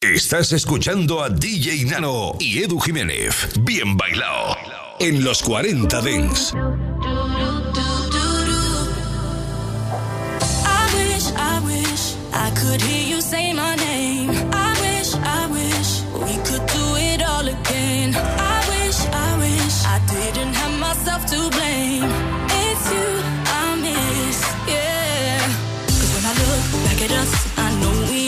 Estás escuchando a DJ Nano y Edu Jiménez. Bien bailado. En los 40 Dents. I could hear you say my name. I wish, I wish we could do it all again. I wish, I wish I didn't have myself to blame. It's you I miss, yeah. Cause when I look back at us, I know we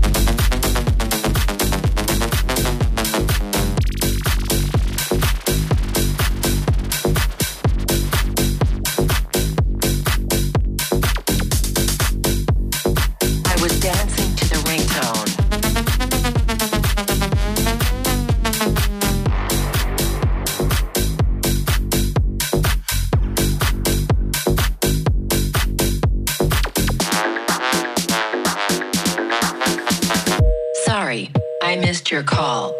your call.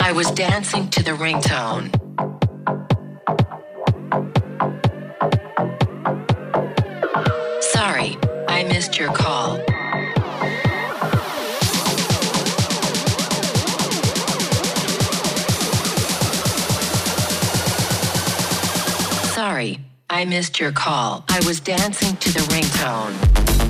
I was dancing to the ringtone. I missed your call. I was dancing to the ringtone.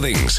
Los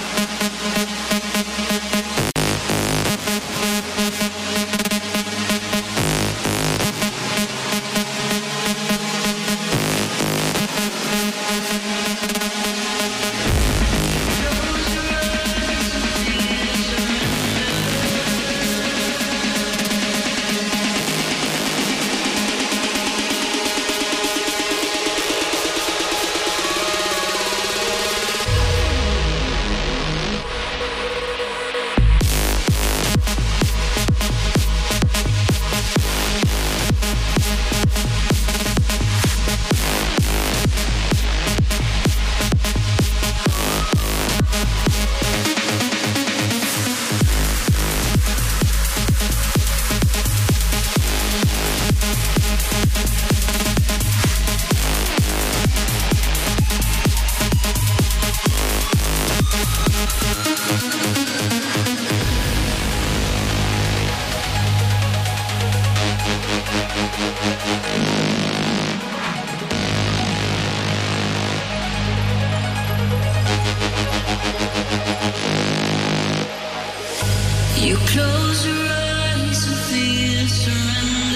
Dance. my vibes. I love.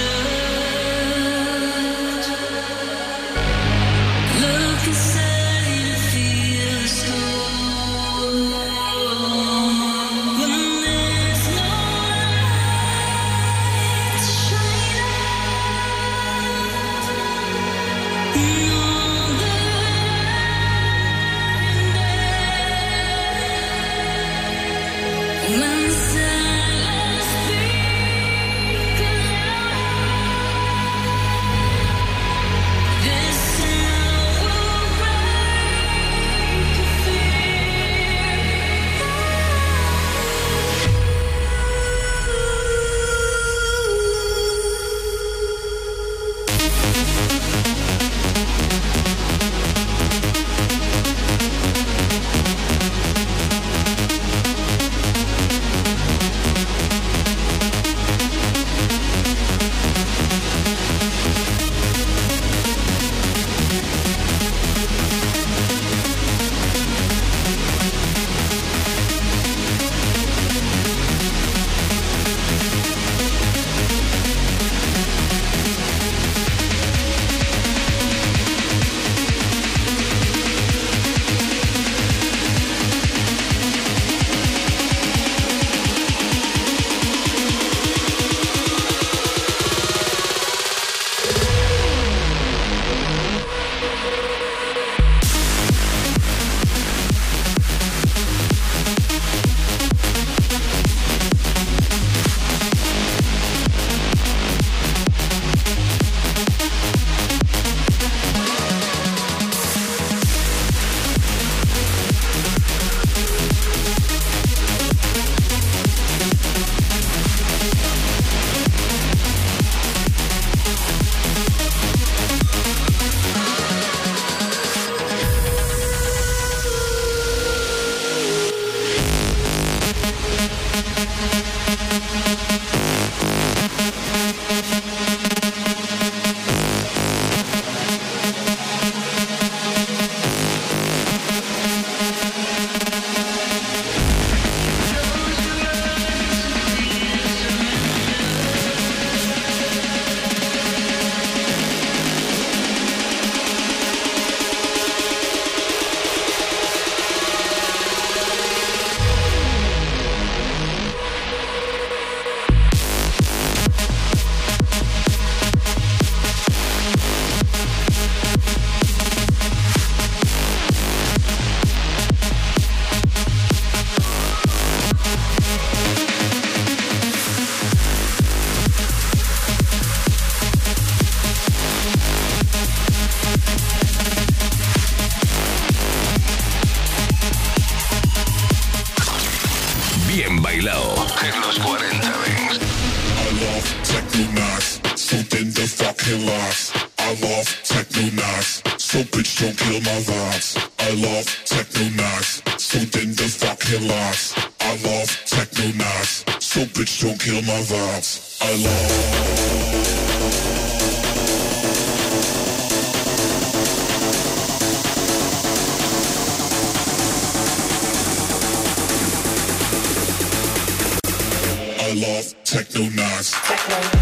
I outlaws, techno nas. Techno.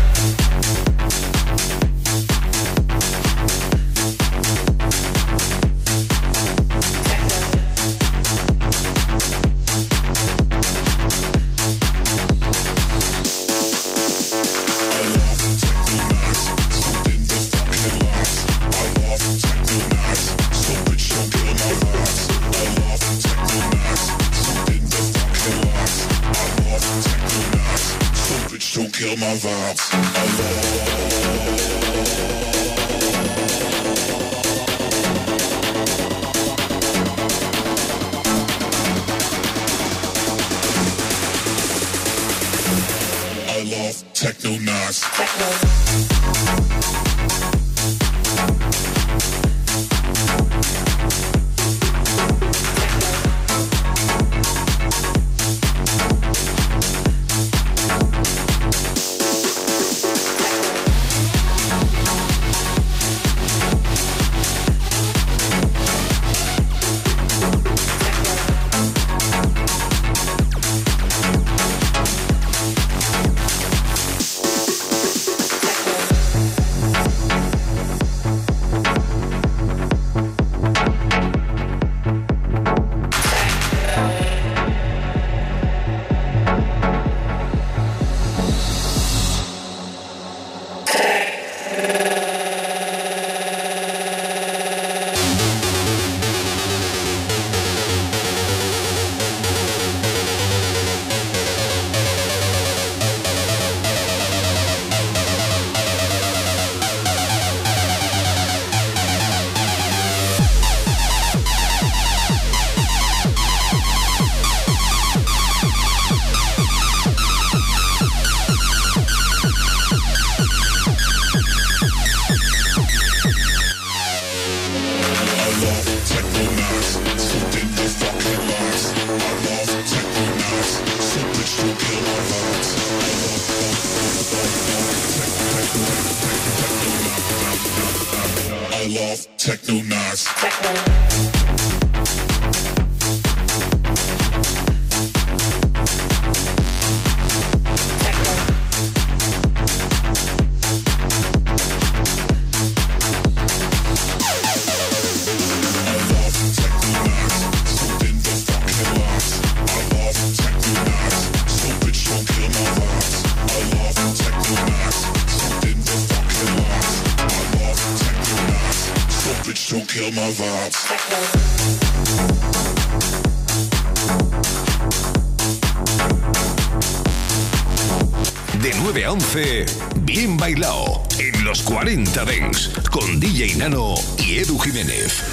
40 con DJ Nano y Edu Jiménez.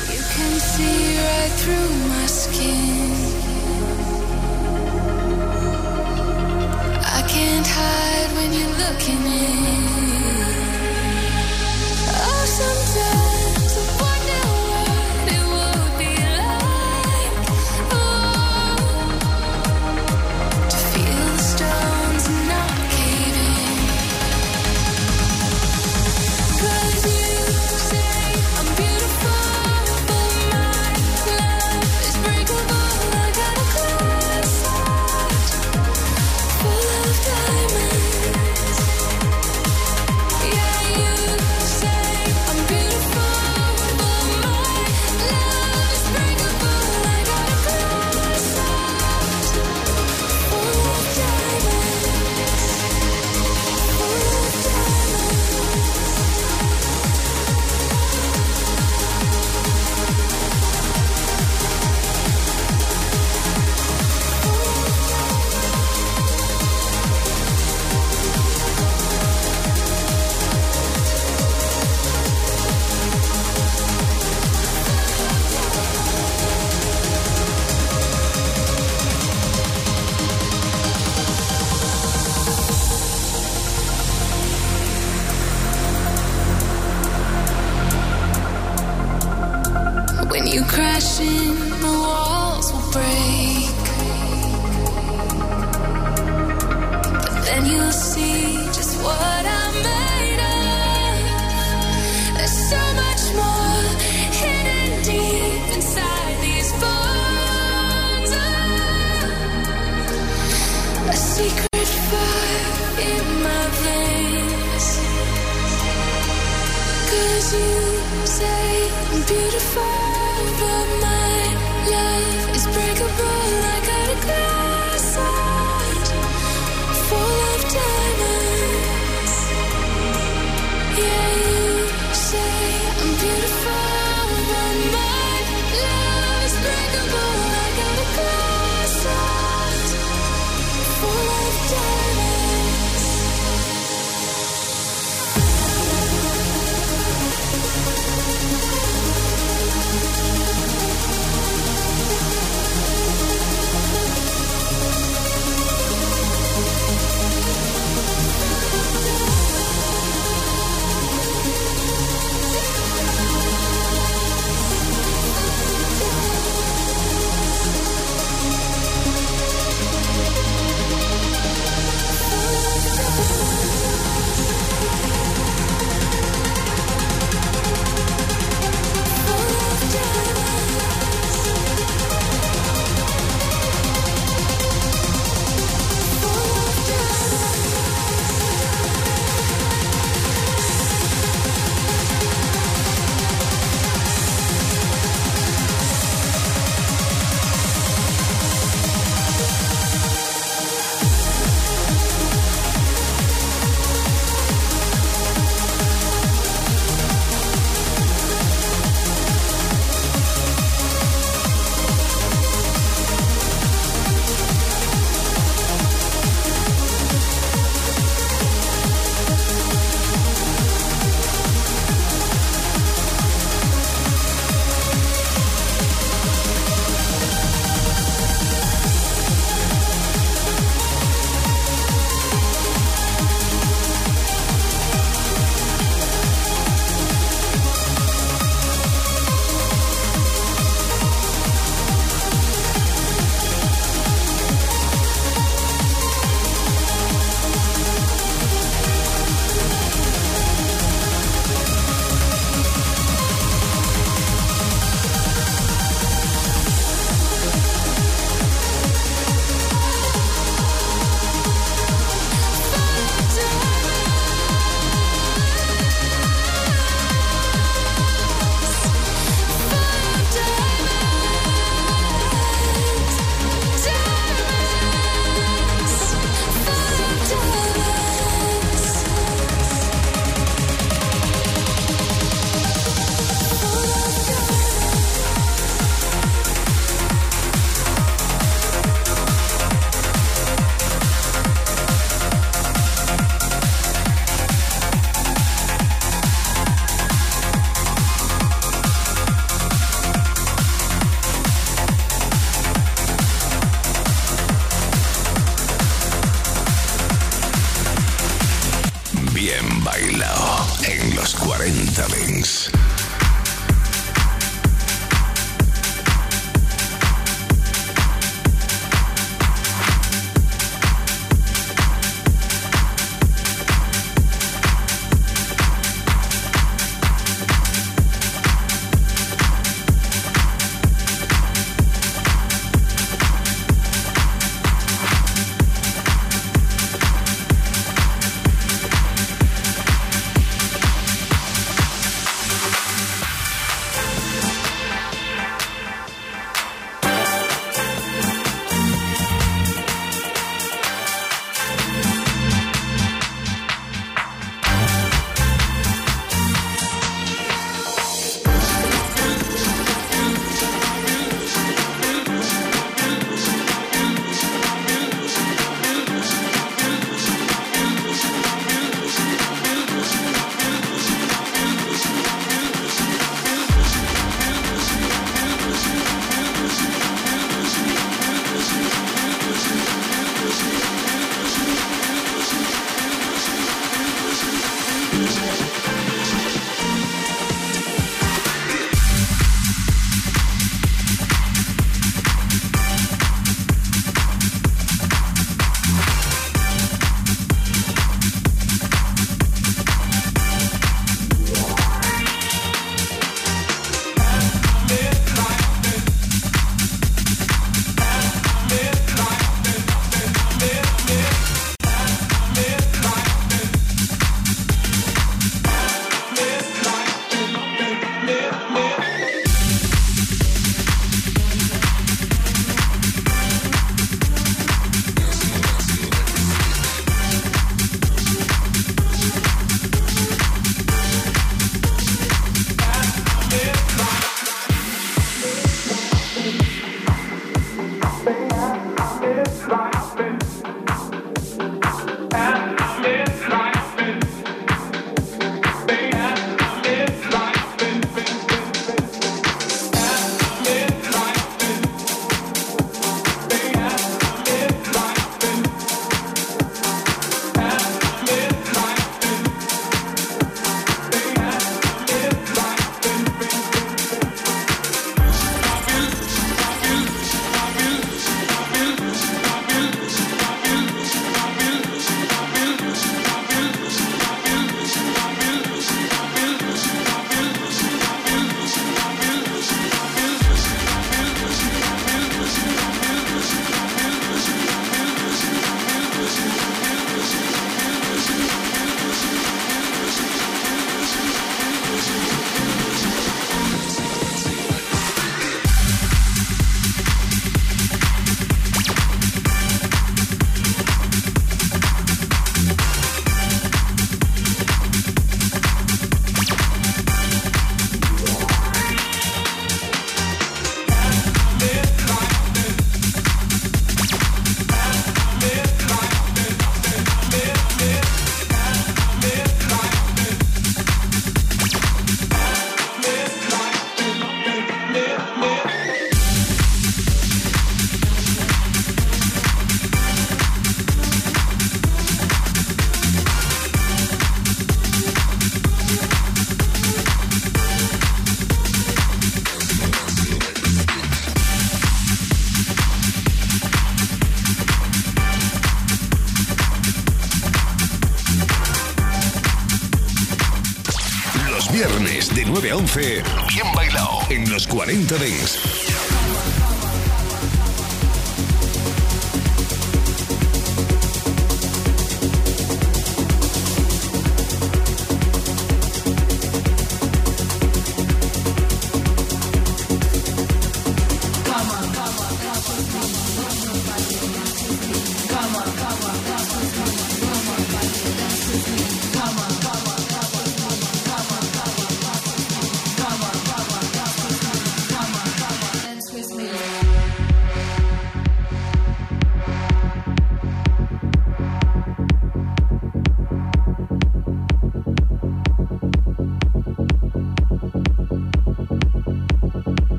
Los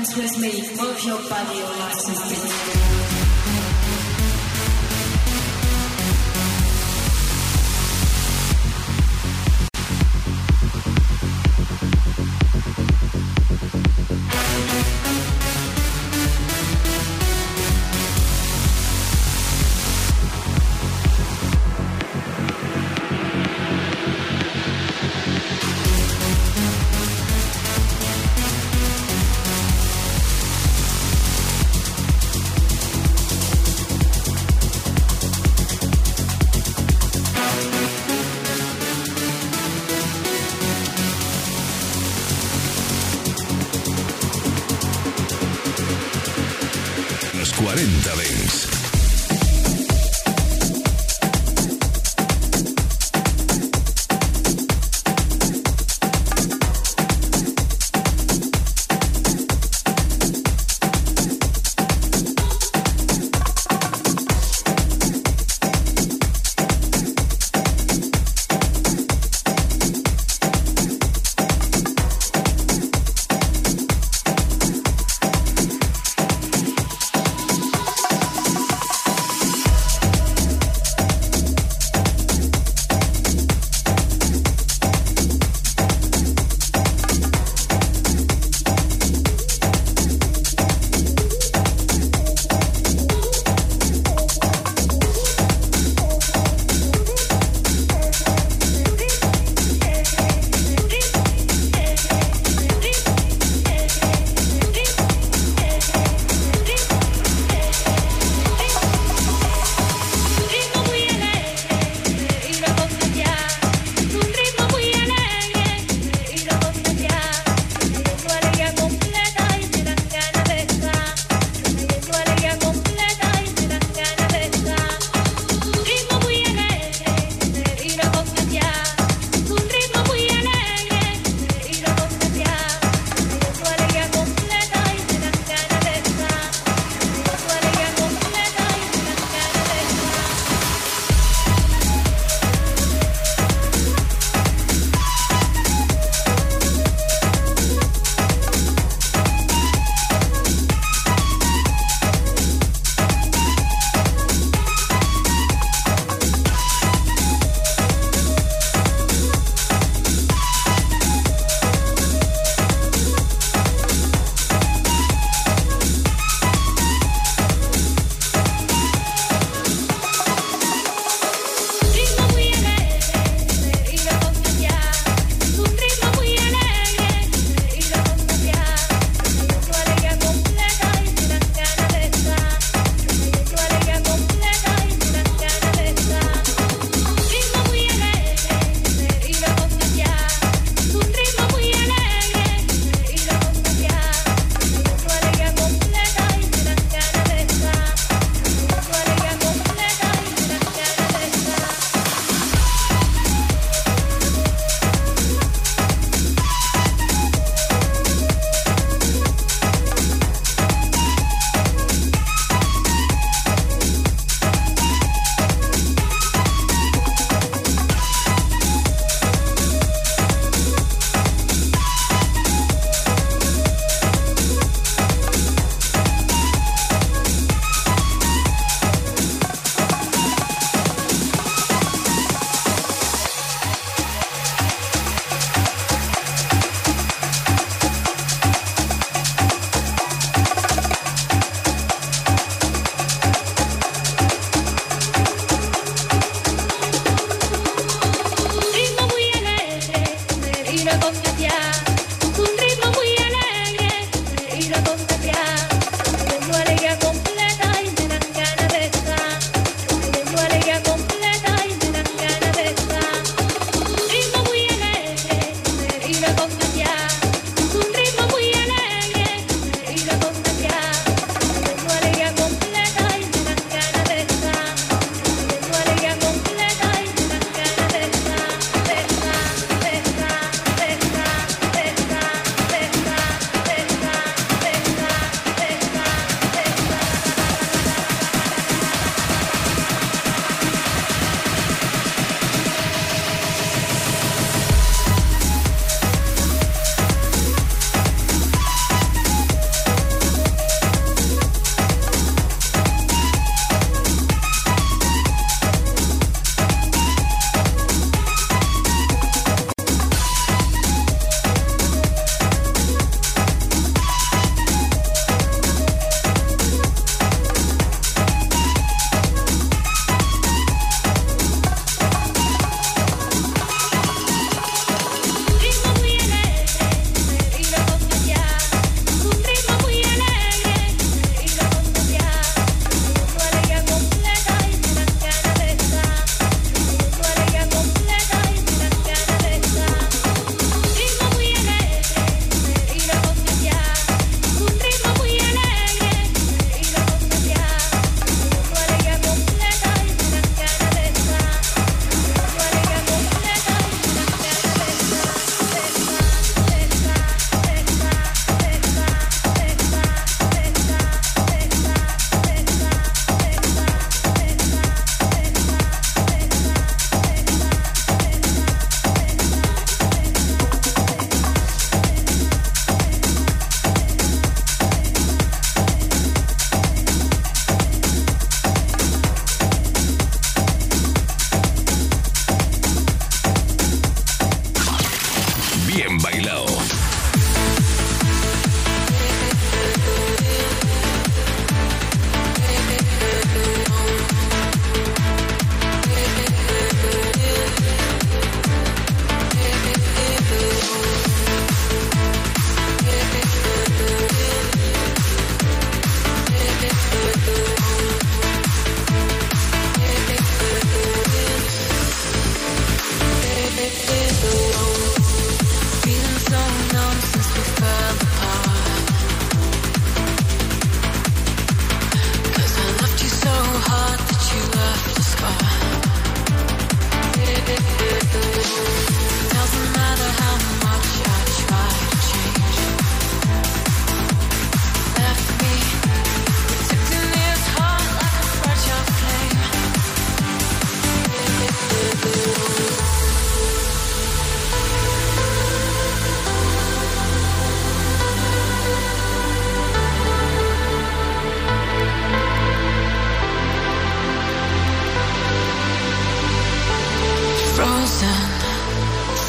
40 Dance. with me, move your body or license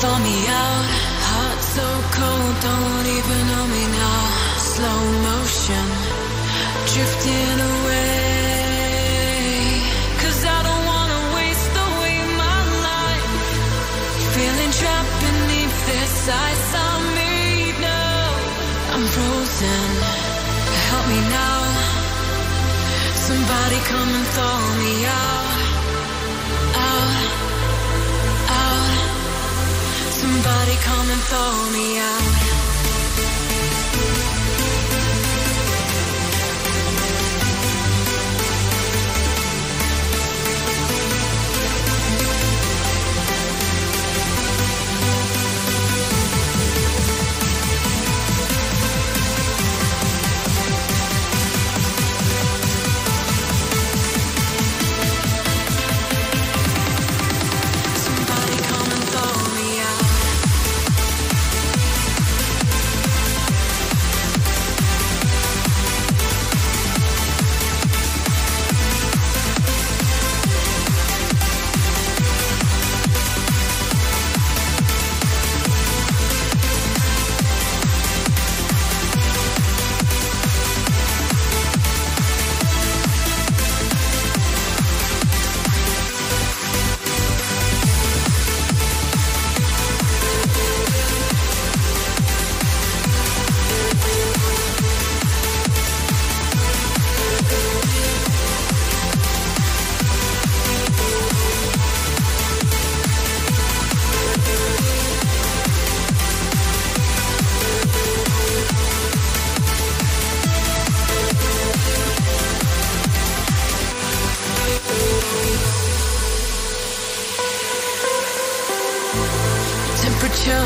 thaw me out. Heart so cold, don't even know me now. Slow motion, drifting away. I don't wanna waste away my life. Feeling trapped beneath this ice on me now. I'm frozen, help me now. Somebody come and thaw me out. Somebody come and throw me out.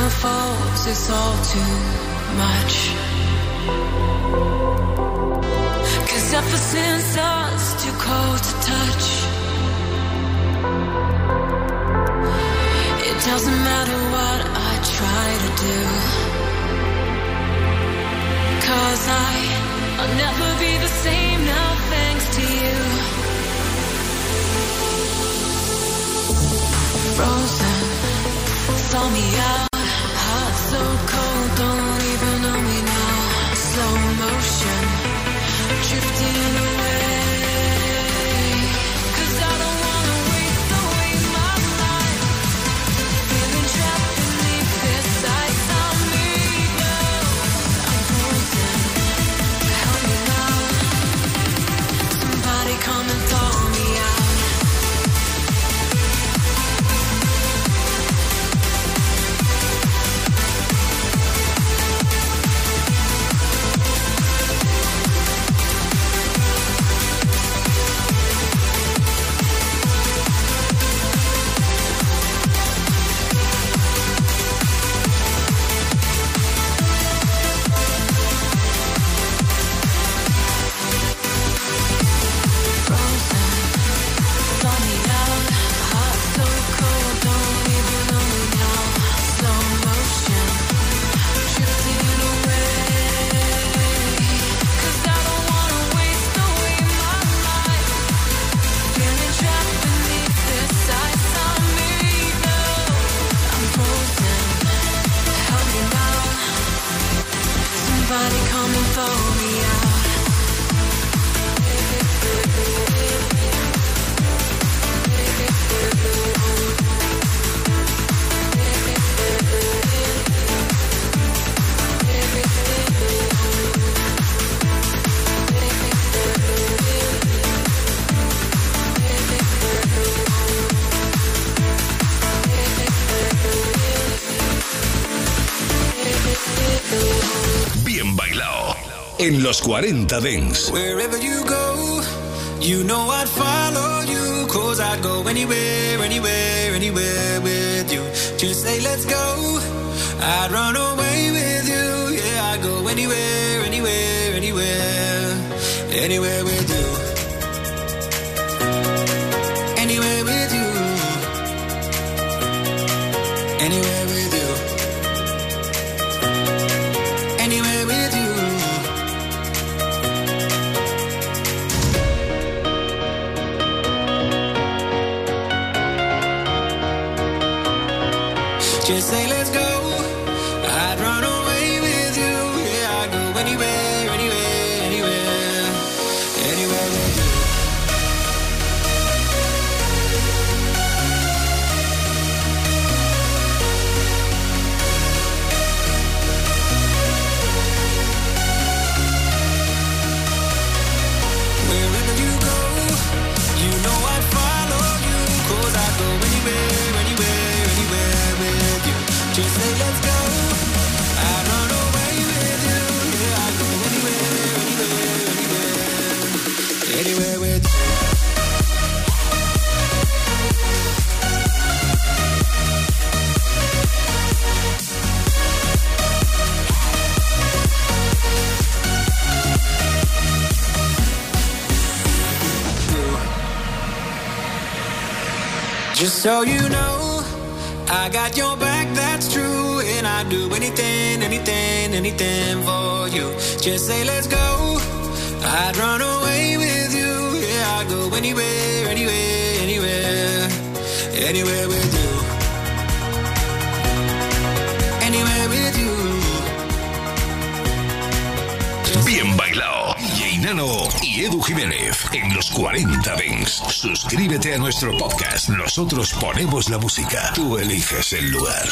Falls, it's all too much. Cause ever since us, too cold to touch. It doesn't matter what I try to do. Cause I, I'll never be the same now, thanks to you. Frozen, saw me out. Drifting los 40 Dance. Wherever you go, you know I'd follow you. Cause I'd go anywhere, anywhere, anywhere with you. Just say, let's go. I'd run away with you. Yeah, I'd go anywhere, anywhere, anywhere. Anywhere with you. Anywhere. Just so you know, I got your back, that's true. And I'd do anything, anything, anything for you. Just say, let's go. I'd run away with anywhere, anywhere, anywhere. Anywhere with you. Anywhere with you. Bien bailado. DJ Nano y Edu Jiménez en los 40 Dents. Suscríbete a nuestro podcast. Nosotros ponemos la música. Tú eliges el lugar.